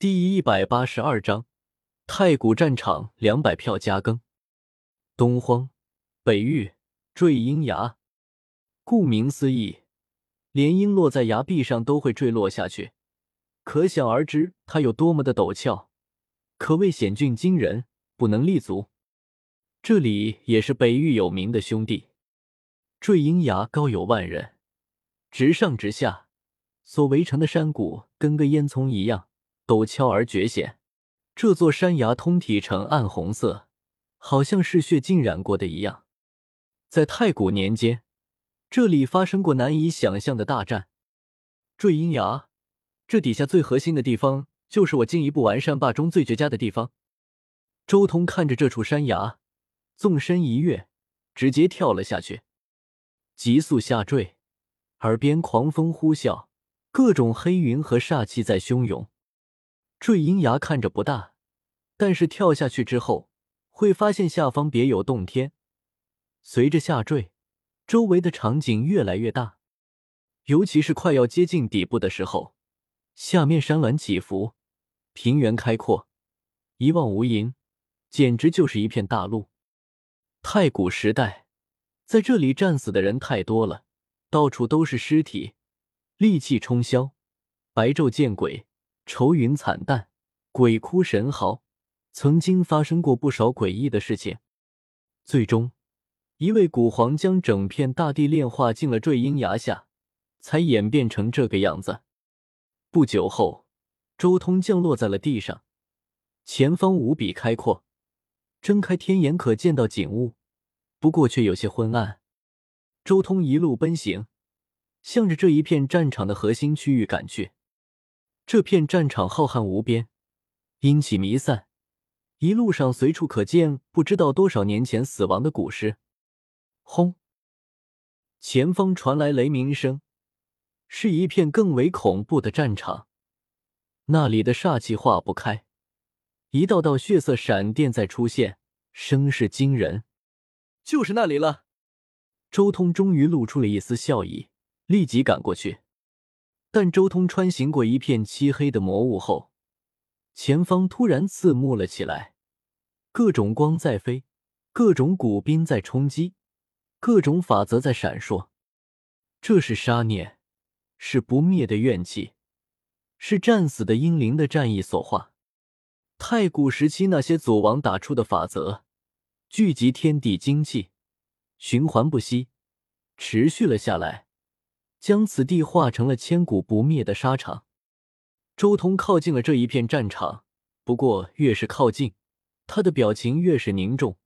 第一百八十二章太古战场两百票加更。东荒北域坠鹰崖，顾名思义，连鹰落在崖壁上都会坠落下去，可想而知它有多么的陡峭，可谓险峻惊人，不能立足。这里也是北域有名的兄弟。坠鹰崖高有万人，直上直下，所围成的山谷跟个烟囱一样。陡峭而绝险，这座山崖通体呈暗红色，好像是血浸染过的一样。在太古年间，这里发生过难以想象的大战。坠阴崖，这底下最核心的地方，就是我进一步完善霸中最绝佳的地方。周通看着这处山崖，纵身一跃，直接跳了下去，急速下坠，耳边狂风呼啸，各种黑云和煞气在汹涌。坠阴崖看着不大，但是跳下去之后，会发现下方别有洞天。随着下坠，周围的场景越来越大，尤其是快要接近底部的时候，下面山峦起伏，平原开阔，一望无垠，简直就是一片大陆。太古时代，在这里战死的人太多了，到处都是尸体，戾气冲霄，白昼见鬼。愁云惨淡，鬼哭神嚎，曾经发生过不少诡异的事情。最终，一位古皇将整片大地炼化进了坠鹰崖下，才演变成这个样子。不久后，周通降落在了地上，前方无比开阔，睁开天眼可见到景物，不过却有些昏暗。周通一路奔行，向着这一片战场的核心区域赶去。这片战场浩瀚无边，阴气弥散，一路上随处可见不知道多少年前死亡的古尸。轰！前方传来雷鸣声，是一片更为恐怖的战场，那里的煞气化不开，一道道血色闪电在出现，声势惊人。就是那里了。周通终于露出了一丝笑意，立即赶过去。但周通穿行过一片漆黑的魔雾后，前方突然刺目了起来，各种光在飞，各种古兵在冲击，各种法则在闪烁。这是杀念，是不灭的怨气，是战死的英灵的战意所化。太古时期那些祖王打出的法则，聚集天地精气，循环不息，持续了下来。将此地化成了千古不灭的沙场。周通靠近了这一片战场，不过越是靠近，他的表情越是凝重，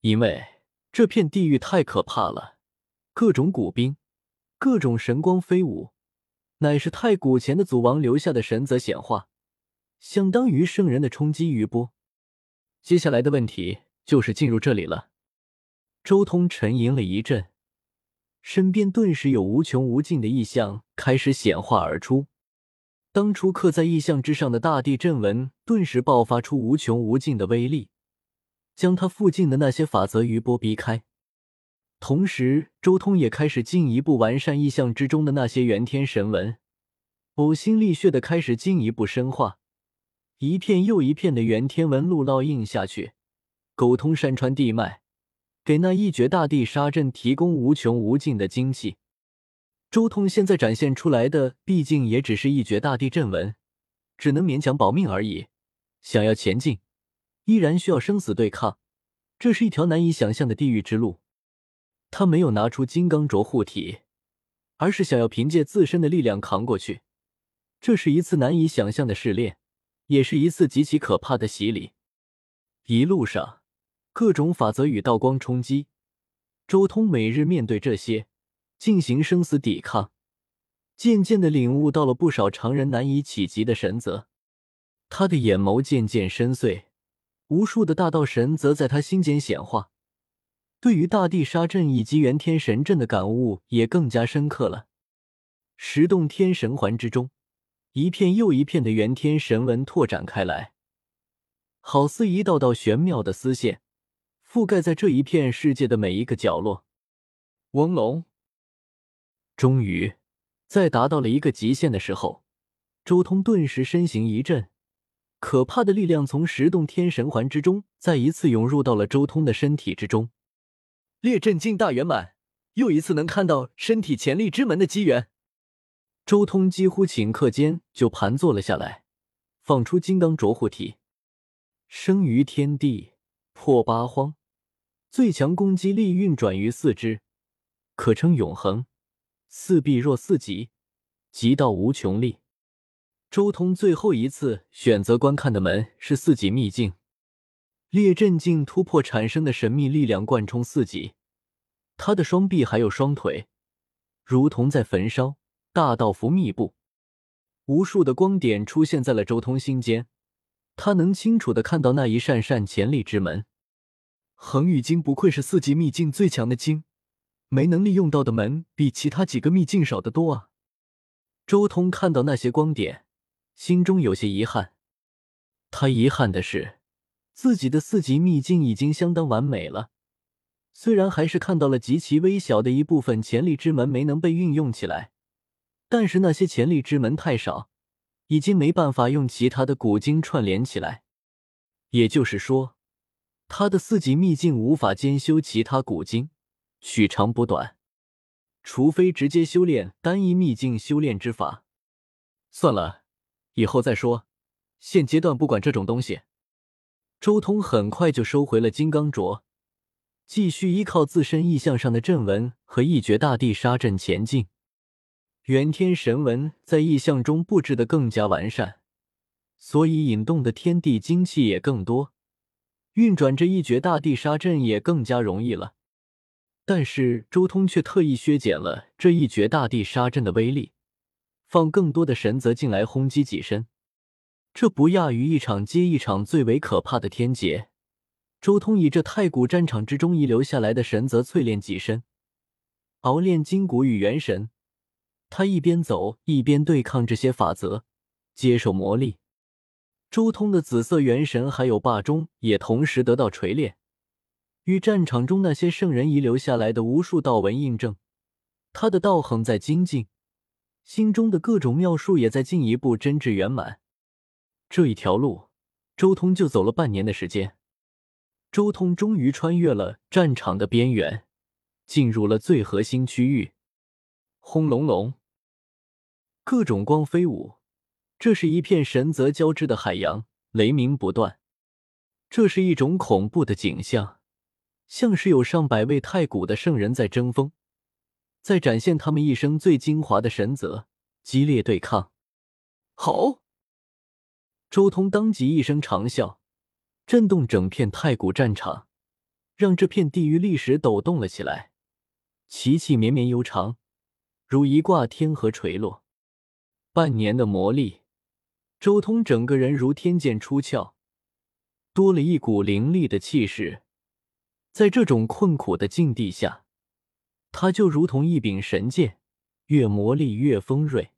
因为这片地域太可怕了，各种古兵，各种神光飞舞，乃是太古前的祖王留下的神则显化，相当于圣人的冲击余波。接下来的问题就是进入这里了。周通沉吟了一阵。身边顿时有无穷无尽的意象开始显化而出，当初刻在意象之上的大地阵纹顿时爆发出无穷无尽的威力，将他附近的那些法则余波逼开。同时，周通也开始进一步完善意象之中的那些元天神纹，呕心沥血的开始进一步深化，一片又一片的元天纹路烙印下去，沟通山川地脉。给那一绝大地杀阵提供无穷无尽的精气。周通现在展现出来的，毕竟也只是一绝大地阵纹，只能勉强保命而已。想要前进，依然需要生死对抗，这是一条难以想象的地狱之路。他没有拿出金刚镯护体，而是想要凭借自身的力量扛过去。这是一次难以想象的试炼，也是一次极其可怕的洗礼。一路上。各种法则与道光冲击，周通每日面对这些，进行生死抵抗，渐渐的领悟到了不少常人难以企及的神则。他的眼眸渐渐深邃，无数的大道神则在他心间显化。对于大地杀阵以及元天神阵的感悟也更加深刻了。十洞天神环之中，一片又一片的元天神纹拓展开来，好似一道道玄妙的丝线。覆盖在这一片世界的每一个角落。翁龙，终于在达到了一个极限的时候，周通顿时身形一震，可怕的力量从十洞天神环之中再一次涌入到了周通的身体之中。列阵境大圆满，又一次能看到身体潜力之门的机缘。周通几乎顷刻间就盘坐了下来，放出金刚镯护体，生于天地，破八荒，最强攻击力运转于四肢，可称永恒。四臂若四极，极到无穷力。周通最后一次选择观看的门是四级秘境，列阵境突破产生的神秘力量贯冲四级，他的双臂还有双腿，如同在焚烧。大道符密布，无数的光点出现在了周通心间。他能清楚的看到那一扇扇潜力之门。恒宇经不愧是四级秘境最强的经，没能利用到的门比其他几个秘境少得多啊！周通看到那些光点，心中有些遗憾。他遗憾的是，自己的四级秘境已经相当完美了，虽然还是看到了极其微小的一部分潜力之门没能被运用起来。但是那些潜力之门太少，已经没办法用其他的古经串联起来。也就是说，他的四级秘境无法兼修其他古经，取长补短，除非直接修炼单一秘境修炼之法。算了，以后再说，现阶段不管这种东西。周通很快就收回了金刚镯，继续依靠自身意象上的阵纹和一绝大地杀阵前进。元天神纹在意象中布置的更加完善，所以引动的天地精气也更多，运转这一绝大地杀阵也更加容易了。但是周通却特意削减了这一绝大地杀阵的威力，放更多的神则进来轰击己身，这不亚于一场接一场最为可怕的天劫。周通以这太古战场之中遗留下来的神则淬炼己身，熬炼筋骨与元神。他一边走一边对抗这些法则，接受磨砺。周通的紫色元神还有霸中也同时得到锤炼，与战场中那些圣人遗留下来的无数道纹印证。他的道行在精进，心中的各种妙术也在进一步真挚圆满。这一条路，周通就走了半年的时间。周通终于穿越了战场的边缘，进入了最核心区域。轰隆隆！各种光飞舞，这是一片神泽交织的海洋，雷鸣不断。这是一种恐怖的景象，像是有上百位太古的圣人在争锋，在展现他们一生最精华的神泽，激烈对抗。好！周通当即一声长啸，震动整片太古战场，让这片地域历史抖动了起来，奇气绵绵悠长，如一挂天河垂落。半年的磨砺，周通整个人如天剑出鞘，多了一股凌厉的气势。在这种困苦的境地下，他就如同一柄神剑，越磨砺越锋锐。